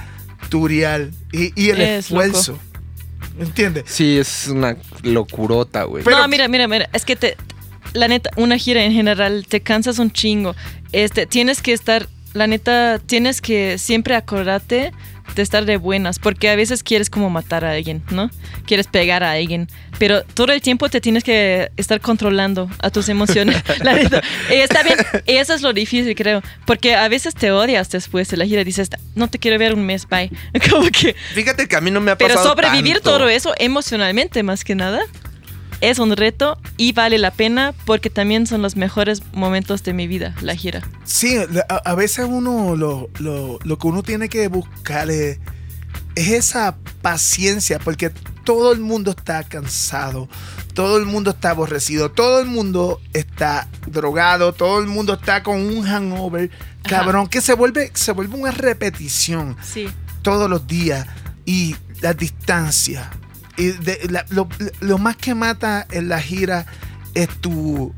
turial y, y el Es esfuerzo. ¿Me entiendes? Sí, es una locurota, güey. Pero- no, mira, mira, mira. Es que te. La neta, una gira en general te cansas un chingo. Este, tienes que estar. La neta, tienes que siempre acordarte de estar de buenas. Porque a veces quieres como matar a alguien, ¿no? Quieres pegar a alguien. Pero todo el tiempo te tienes que estar controlando a tus emociones. la neta. Está bien. Y eso es lo difícil, creo. Porque a veces te odias después de la gira. Dices, no te quiero ver un mes, bye. Como que. Fíjate que a mí no me ha Pero pasado sobrevivir tanto. todo eso emocionalmente más que nada es un reto y vale la pena porque también son los mejores momentos de mi vida, la gira. Sí, a, a veces uno lo, lo- lo que uno tiene que buscar es, es esa paciencia, porque todo el mundo está cansado, todo el mundo está aborrecido, todo el mundo está drogado, todo el mundo está con un hangover, Ajá. cabrón, que se vuelve, se vuelve una repetición Sí. todos los días y la distancia. Y de- la- lo, lo más que mata en la gira es tu,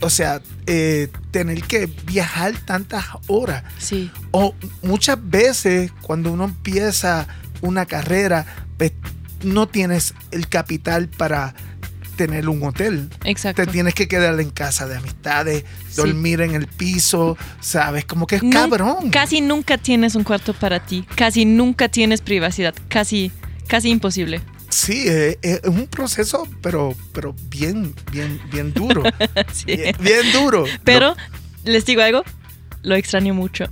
o sea, eh, tener que viajar tantas horas. Sí. O muchas veces cuando uno empieza una carrera, pues, no tienes el capital para tener un hotel. Exacto. Te tienes que quedar en casa de amistades, Sí. dormir en el piso, ¿sabes? Como que es cabrón. Casi nunca tienes un cuarto para ti, casi nunca tienes privacidad, casi, casi imposible. Sí, eh, eh, es un proceso, pero, pero bien, bien, bien duro. Sí. bien, bien duro. Pero les digo algo, lo extraño mucho.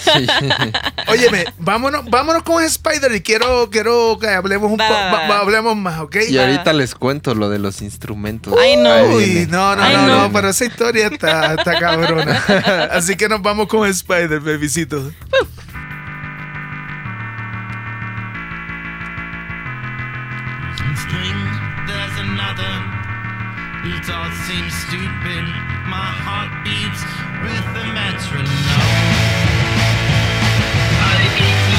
Sí. Óyeme, vámonos, vámonos con Spider y quiero, quiero que hablemos un poco, hablemos más, ¿ok? Y ahorita les cuento lo de los instrumentos. Ay, no. Uy, no, no, Ay, no, no. no, pero esa historia está, está cabrona. Así que nos vamos con Spider, bebisito. String, there's another. It all seems stupid. My heart beats with the metronome. I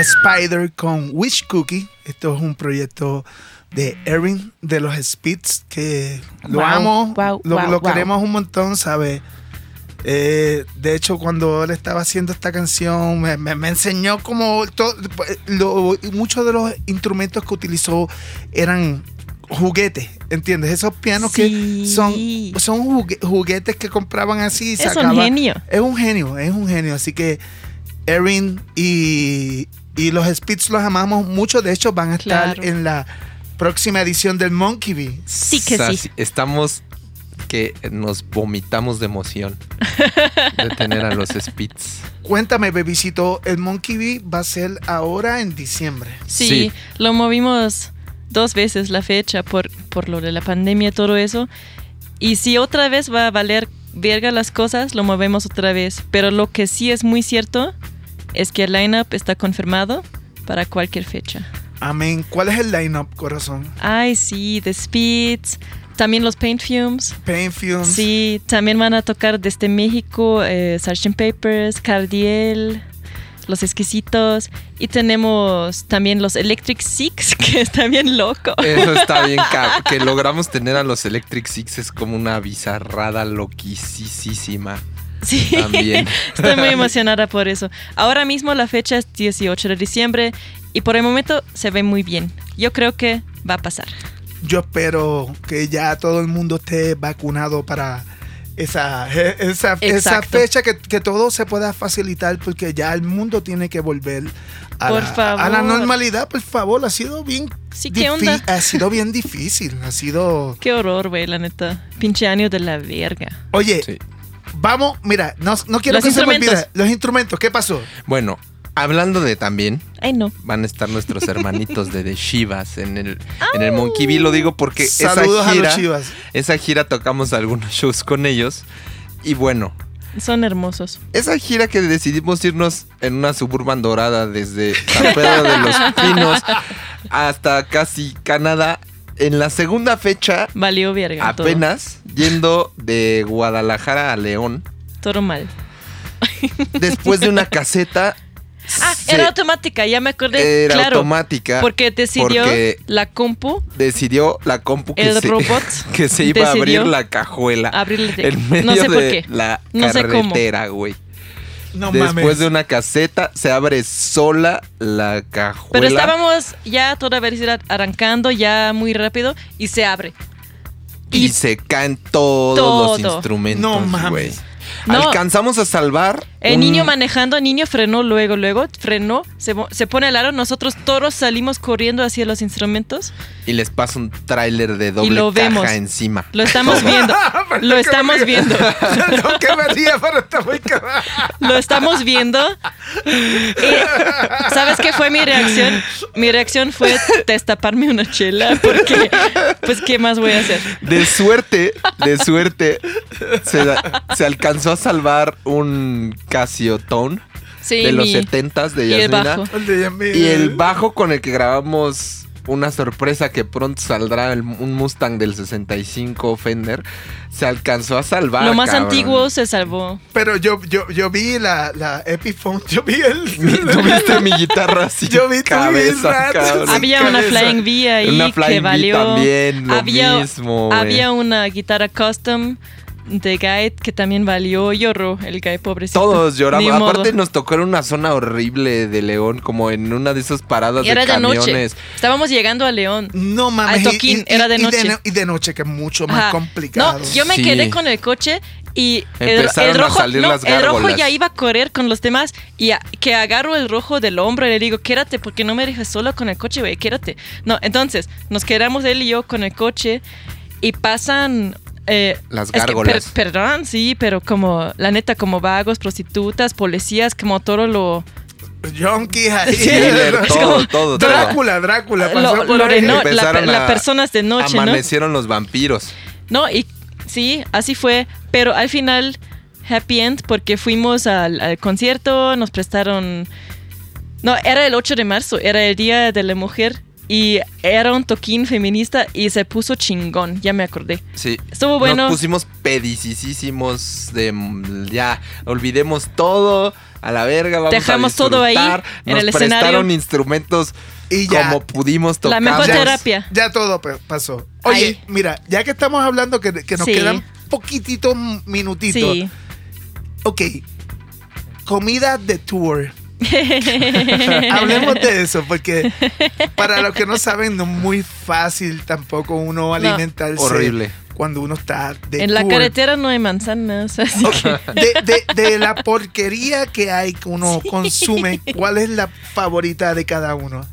a Spider con Wish Cookie. Esto es un proyecto de Erin de los Spits que lo Wow, amo, wow, lo, wow, lo queremos un montón, ¿sabes? Eh, de hecho, cuando él estaba haciendo esta canción, me, me- me enseñó como lo- muchos de los instrumentos que utilizó eran juguetes, ¿entiendes? Esos pianos que son, son jugue- juguetes que compraban así. y Es un genio. Es un genio, es un genio. Así que Erin y, y los Spits los amamos mucho. De hecho, van a estar Claro. en la próxima edición del Monkey Bee. Sí que O sea, sí. Estamos que nos vomitamos de emoción de tener a los Spits. Cuéntame, bebisito, el Monkey Bee va a ser ahora en diciembre. Sí, Sí. lo movimos dos veces la fecha por, por lo de la pandemia y todo eso. Y si otra vez va a valer verga las cosas, lo movemos otra vez. Pero lo que sí es muy cierto es que el lineup está confirmado para cualquier fecha. Amén. ¿Cuál es el line-up, corazón? Ay, sí, The Speeds, también los Paint Fumes. Pain Fumes. Sí, también van a tocar desde México eh, Sgt. Papers, Cardiel, Los Exquisitos. Y tenemos también los Electric Six, que está bien loco. Eso está bien. Que logramos tener a los Electric Six es como una bizarrada loquisísima. Sí, También. estoy muy emocionada por eso. Ahora mismo la fecha es 18 de diciembre y por el momento se ve muy bien. Yo creo que va a pasar. Yo espero que ya todo el mundo esté vacunado para esa, esa, esa fecha, que, que todo se pueda facilitar, porque ya el mundo tiene que volver a, Por la, favor. a la normalidad. Por favor, ha sido bien. Sí, ¿qué onda? Ha sido bien difícil. Ha sido. Qué horror, güey, la neta. Pinche año de la verga. Oye, Sí. Vamos, mira, no, no quiero Los que se me olvide. Los instrumentos, ¿qué pasó? Bueno, hablando de también, Ay, no. van a estar nuestros hermanitos de The Shivas en el, en el Monkey Bee. Lo digo porque Saludos esa a gira, los chivas. esa gira tocamos algunos shows con ellos. Y bueno, Son hermosos. esa gira que decidimos irnos en una suburban dorada desde San Pedro de los Pinos hasta casi Canadá. En la segunda fecha, Valió verga. todo. Yendo de Guadalajara a León, Todo mal. después de una caseta. Ah, se- era automática, ya me acordé. era claro. automática. Porque decidió porque la compu decidió la compu que, El se, robot que se iba a abrir la cajuela. abrirle. de- En medio no sé por de qué. la No sé cómo. carretera, güey. No Después mames. de una caseta, se abre sola la cajuela. Pero estábamos ya toda velocidad arrancando ya muy rápido y se abre. Y, y se caen todos Todo. los instrumentos, No mames. No. Alcanzamos a salvar. El un- niño manejando, el niño frenó luego, luego, frenó, se, pone al aro, nosotros todos salimos corriendo hacia los instrumentos. Y les pasa un tráiler de doble lo caja vemos. encima. Lo estamos viendo, lo estamos viendo, no, pero está muy lo estamos viendo. Y, ¿Sabes qué fue mi reacción? Mi reacción fue destaparme una chela porque, pues, ¿qué más voy a hacer? De suerte, de suerte, se, se alcanzó a salvar un Casio Tone Sí, de los 70s de y el Yasmina. bajo. El Yasmina. Y el bajo con el que grabamos una sorpresa que pronto saldrá el- un Mustang del 65 Fender se alcanzó a salvar. Lo más cabrón. antiguo se salvó. Pero yo, yo, yo vi la, la Epiphone, yo vi el... Tuviste mi guitarra así. Yo vi cabeza. Había una cabeza. Flying V ahí Una que Flying V valió. también, lo había, mismo, había una guitarra custom de Guy que también valió. Lloró el Guy, pobrecito. Todos Ni lloramos. modo. Aparte nos tocó en una zona horrible de León, como en una de esas paradas Era de de noche. camiones. Estábamos llegando a León. No mames. Al y- toquín, y- era de y noche. no- Y de, noche, que es mucho más Ajá. complicado. No, yo me Sí. quedé con el coche y el, Empezaron el a rojo, salir no, las el rojo ya iba a correr con los demás y a- que agarro el rojo del hombro y le digo, quédate porque no me dejes solo con el coche, güey, quédate. No, entonces nos quedamos él y yo con el coche y pasan... eh, Las es que, gárgolas. per- perdón, sí, pero como, la neta, como vagos, prostitutas, policías, como todo lo... Junkies ahí. Dealer, Es todo, como- todo, todo. Drácula, Drácula. pasó lo, por ahí. no- la, la personas de noche, ¿no? Amanecieron los vampiros. No, y sí, así fue. Pero al final, happy end, porque fuimos al, al concierto, nos prestaron. No, era el 8 de marzo, era el Día de la Mujer. Y era un toquín feminista y se puso chingón, ya me acordé. Sí. Estuvo bueno. Nos pusimos pedicísimos de mm, ya, olvidemos todo. a la verga, vamos Dejamos a todo ahí, disfrutar. en Nos el prestaron escenario. instrumentos Y ya. como pudimos tocar. La mejor Ya- terapia. Ya todo pasó. Oye, Ahí. mira, ya que estamos hablando que, que nos Sí. quedan poquititos minutitos. Sí. Ok. Comida de tour. Hablemos de eso, porque para los que no saben, no es muy fácil tampoco uno alimentarse Horrible. cuando uno está de en la carretera no hay manzanas, así Ok, que De, de- de la porquería que hay que uno consume, ¿cuál es la favorita de cada uno?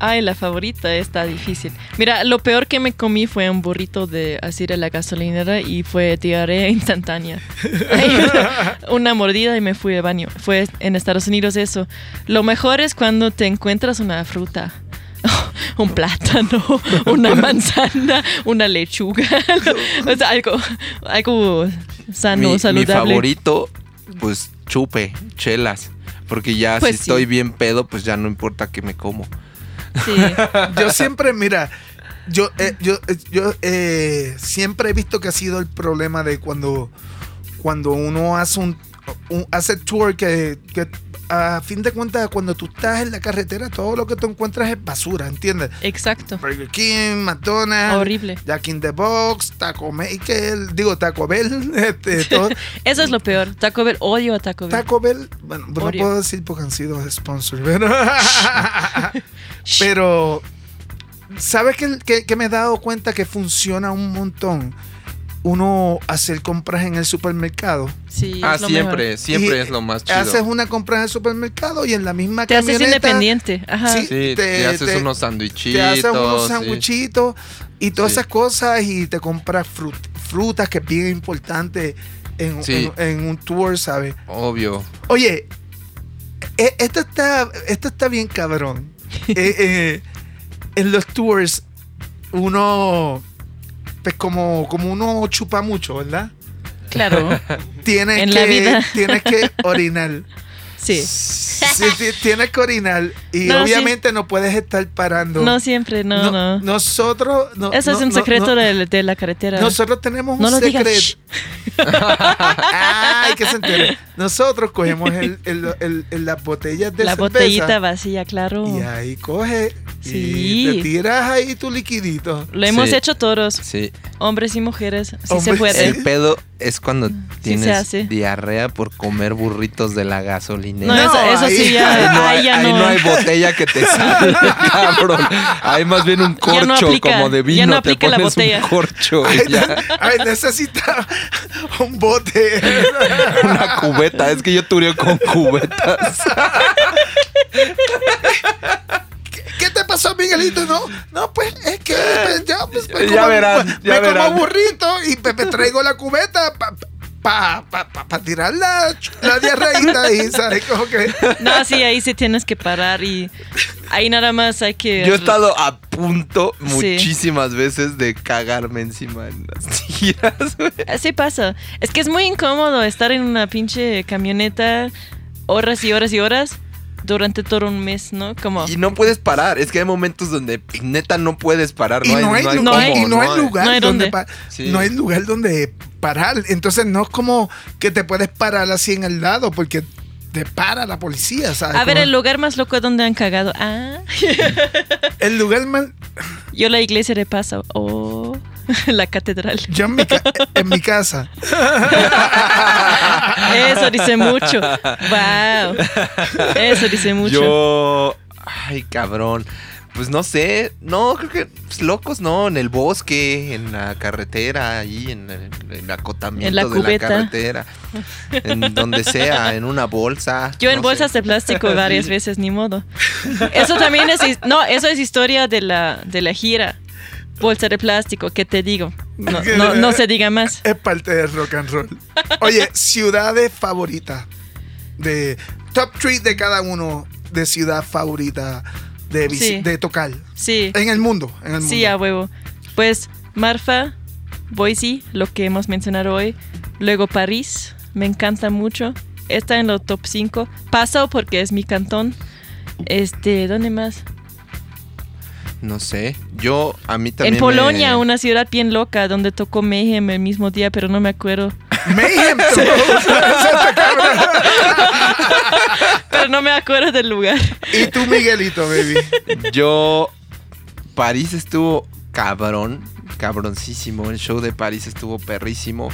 Ay, la favorita está difícil. Mira, lo peor que me comí fue un burrito de así de la gasolinera y fue diarrea instantánea. Una, mordida y me fui de baño. Fue en Estados Unidos eso. Lo mejor es cuando te encuentras una fruta. Un plátano, una manzana, una lechuga, o sea, algo, algo sano, mi, mi saludable. favorito, pues chupe, chelas. Porque ya Pues si sí. estoy bien pedo, pues ya no importa que me como. Sí. Yo siempre, mira, yo, eh, yo, eh, yo eh, siempre he visto que ha sido el problema de cuando, cuando uno hace un, hace tour que, que a fin de cuentas cuando tú estás en la carretera todo lo que tú encuentras es basura, ¿entiendes? Exacto. Burger King, McDonald's, Horrible. Jack in the Box, Taco Maker, digo Taco Bell, este, todo. Eso es lo peor. Taco Bell, odio a Taco Bell. Taco Bell, bueno, no puedo decir porque han sido sponsors, pero, pero ¿sabes qué, qué- qué me he dado cuenta que funciona un montón? Uno hacer compras en el supermercado. Sí, ah, es lo siempre, mejor. siempre Y es lo más chido. Haces una compra en el supermercado y en la misma Te haces camioneta independiente. Ajá. Sí. Sí, te, te- haces te- unos sandwichitos. te haces unos sí. sandwichitos y todas Sí. esas cosas y te compras frut- frutas que es bien importante en, Sí. en- en un tour, ¿sabes? Obvio. Oye, e- esto está, esto está bien cabrón. Eh, eh, en los tours, uno, pues como, como uno chupa mucho, ¿verdad? Claro. Tienes, En que, la vida. tienes que orinar. Sí. Sí, ti- tienes que orinar y No, sí. obviamente no puedes estar parando. No siempre, no, no. Nosotros... no- Eso es un secreto no- de, de la carretera. Nosotros tenemos no un secreto. Ay, que se entere. Nosotros cogemos el, el- el- el- las botellas de la cerveza botellita vacía, claro. y ahí coge y Sí. te tiras ahí tu liquidito. Lo hemos Sí. hecho todos, Sí. hombres y mujeres. Sí se puede. El pedo es cuando tienes diarrea por comer burritos de la gasolinera. No, No, eso, eso ahí- ya. No, ahí hay, ya ahí no. no hay botella que te salve, cabrón. Hay más bien un Ya corcho no aplica, como de ya vino. no te aplica la pones botella. un corcho Ay, ya. necesita un bote. Una cubeta. Es que yo tureo con cubetas. ¿Qué te pasó, Miguelito? No, no, pues es que pues, ya, pues, me Ya como, verán, me ya como burrito y me, me traigo la cubeta pa, pa, pa- pa tirar la, la diarreíta y sabes como que No, sí, ahí sí tienes que parar y ahí nada más hay que. Yo he estado a punto Sí. muchísimas veces de cagarme encima en las giras. güey. Así pasa. Es que es muy incómodo estar en una pinche camioneta horas y horas y horas durante todo un mes, ¿no? Como. Y no puedes parar. Es que hay momentos donde neta no puedes parar. y no hay, no hay lu- no hay- y no hay hay. lugar no hay donde dónde. pa- Sí. no hay lugar donde parar entonces no es como que te puedes parar así en el lado porque te para la policía ¿sabes? A ver, el lugar más loco donde han cagado. Ah, el lugar más yo la iglesia de paso. Oh, la catedral. yo en mi, ca- en mi casa Eso dice mucho. Wow. Eso dice mucho. Yo. Ay, cabrón. Pues no sé. No, creo que pues, locos, no. En el bosque, en la carretera, ahí, en el, en el acotamiento En la de cubeta. la carretera. En donde sea, en una bolsa. Yo en bolsas sé. de plástico varias Sí. veces, ni modo. Eso también es, no, eso es historia de la, de la gira. Bolsa de plástico, ¿qué te digo? No, no, no se diga más. es parte del rock and roll oye ciudades favoritas de top 3 de cada uno de ciudad favorita de, Sí. de tocar Sí, en el mundo en el mundo sí, a huevo. Pues Marfa, Boise, lo que hemos mencionado hoy. Luego París, me encanta mucho. Está en los top 5. Paso porque es mi cantón. Este, ¿dónde más? No sé. Yo, a mí también. en Polonia, me- una ciudad bien loca donde tocó Mayhem el mismo día, pero no me acuerdo. Mayhem cabrón. no me acuerdo del lugar. Y tú, Miguelito, baby. Yo. París estuvo cabrón, cabroncísimo. El show de París estuvo perrísimo.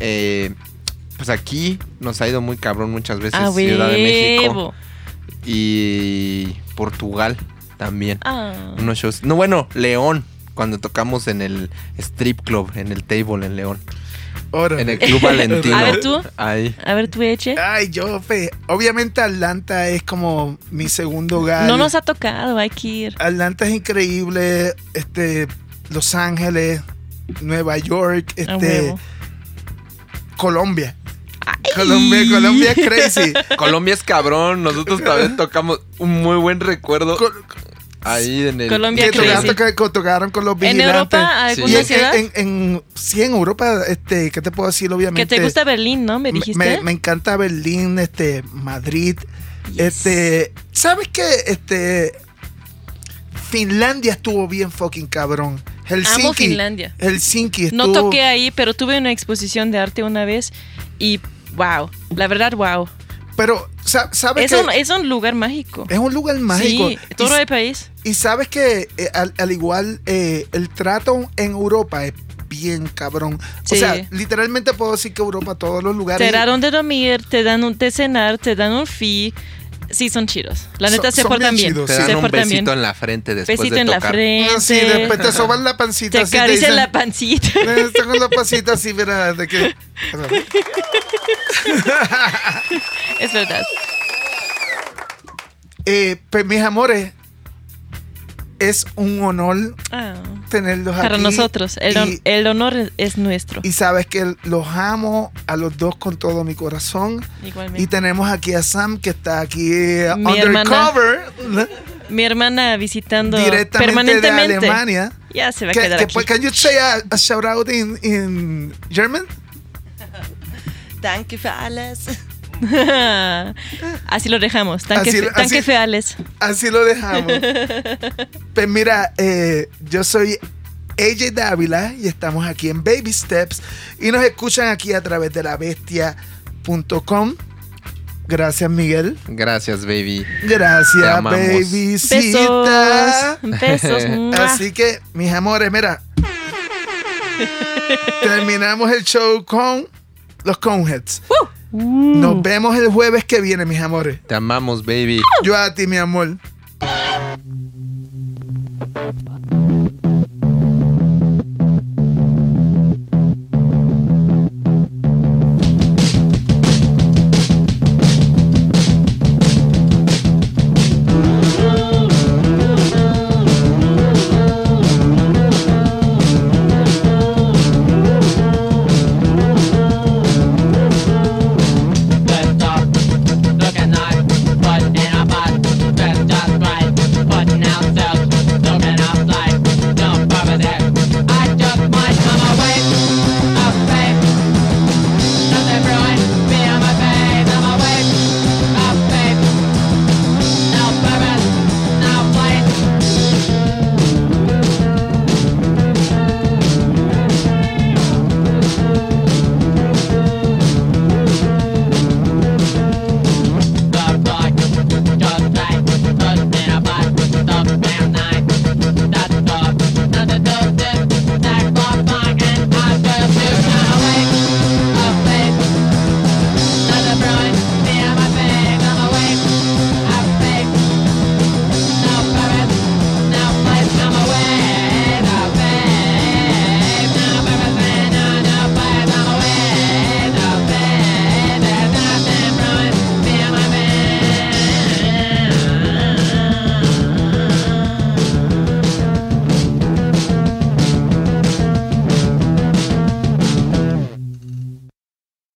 Eh, pues aquí nos ha ido muy cabrón muchas veces. Ah, Ciudad de México y Portugal también. Ah. Unos shows. No, bueno, León. Cuando tocamos en el strip club, en el table en León. Órale. En el Club Valentino. A ver, tú. Ahí. A ver, tú, Eche. Ay, yo, fe. Obviamente Atlanta es como mi segundo hogar. No nos ha tocado, hay que ir. Atlanta es increíble. Este, Los Ángeles, Nueva York, este, huevo. Colombia. Colombia, Colombia es crazy. Colombia es cabrón. Nosotros también tocamos un muy buen recuerdo Col- ahí en el. Colombia que tocaron, crazy. toca- que tocaron con los ¿En vigilantes. Europa, Y alguna en, ciudad? en, en- sí, en Europa, este, ¿qué te puedo decir? que Obviamente. te gusta Berlín, ¿no? Me dijiste. Me, me encanta Berlín, este, Madrid. Este, ¿sabes qué? Este, Finlandia estuvo bien fucking cabrón. Helsinki. Amo Finlandia. Helsinki estuvo. No toqué ahí, pero tuve una exposición de arte una vez y wow, la verdad, wow. Pero, sa- ¿sabes Es qué? un, es un lugar mágico. Es un lugar mágico. Sí, todo el país. Y sabes que eh, al, al igual eh, el trato en Europa es bien cabrón. O Sí. sea, literalmente puedo decir que Europa, todos los lugares. Te dan donde dormir, te dan un de cenar, te dan un fee. Sí, son chidos. La neta se portan bien bien. chidos, Te sí. dan Se un portan besito bien. en la frente después Besito de en la tocar. frente. Ah, sí, después te soban la pancita. Te acarician dicen- la pancita. Eh, Tengo la pancita así, mira, de que. es verdad. Eh, pues mis amores, es un honor Ah, tenerlos aquí. para nosotros, el, y, el honor es- es nuestro. y sabes que los amo a los dos con todo mi corazón. Igualmente. Y tenemos aquí a Sam que está aquí Mi hermana. undercover Mi hermana visitando directamente de permanentemente. Alemania. Ya se va a Que- quedar que- aquí. can you say a, a shout out in, in German? Danke für alles. así lo dejamos. Así- für- danke así- lo dejamos. pues mira, eh, yo soy AJ Dávila y estamos aquí en Baby Steps y nos escuchan aquí a través de la bestia.com. Gracias, Miguel. Gracias, baby. Gracias, babycita. Besos. Besos. Así que, mis amores, mira. terminamos el show con los Coneheads. Uh. Nos vemos el jueves que viene, mis amores. Te amamos, baby. Yo a ti, mi amor.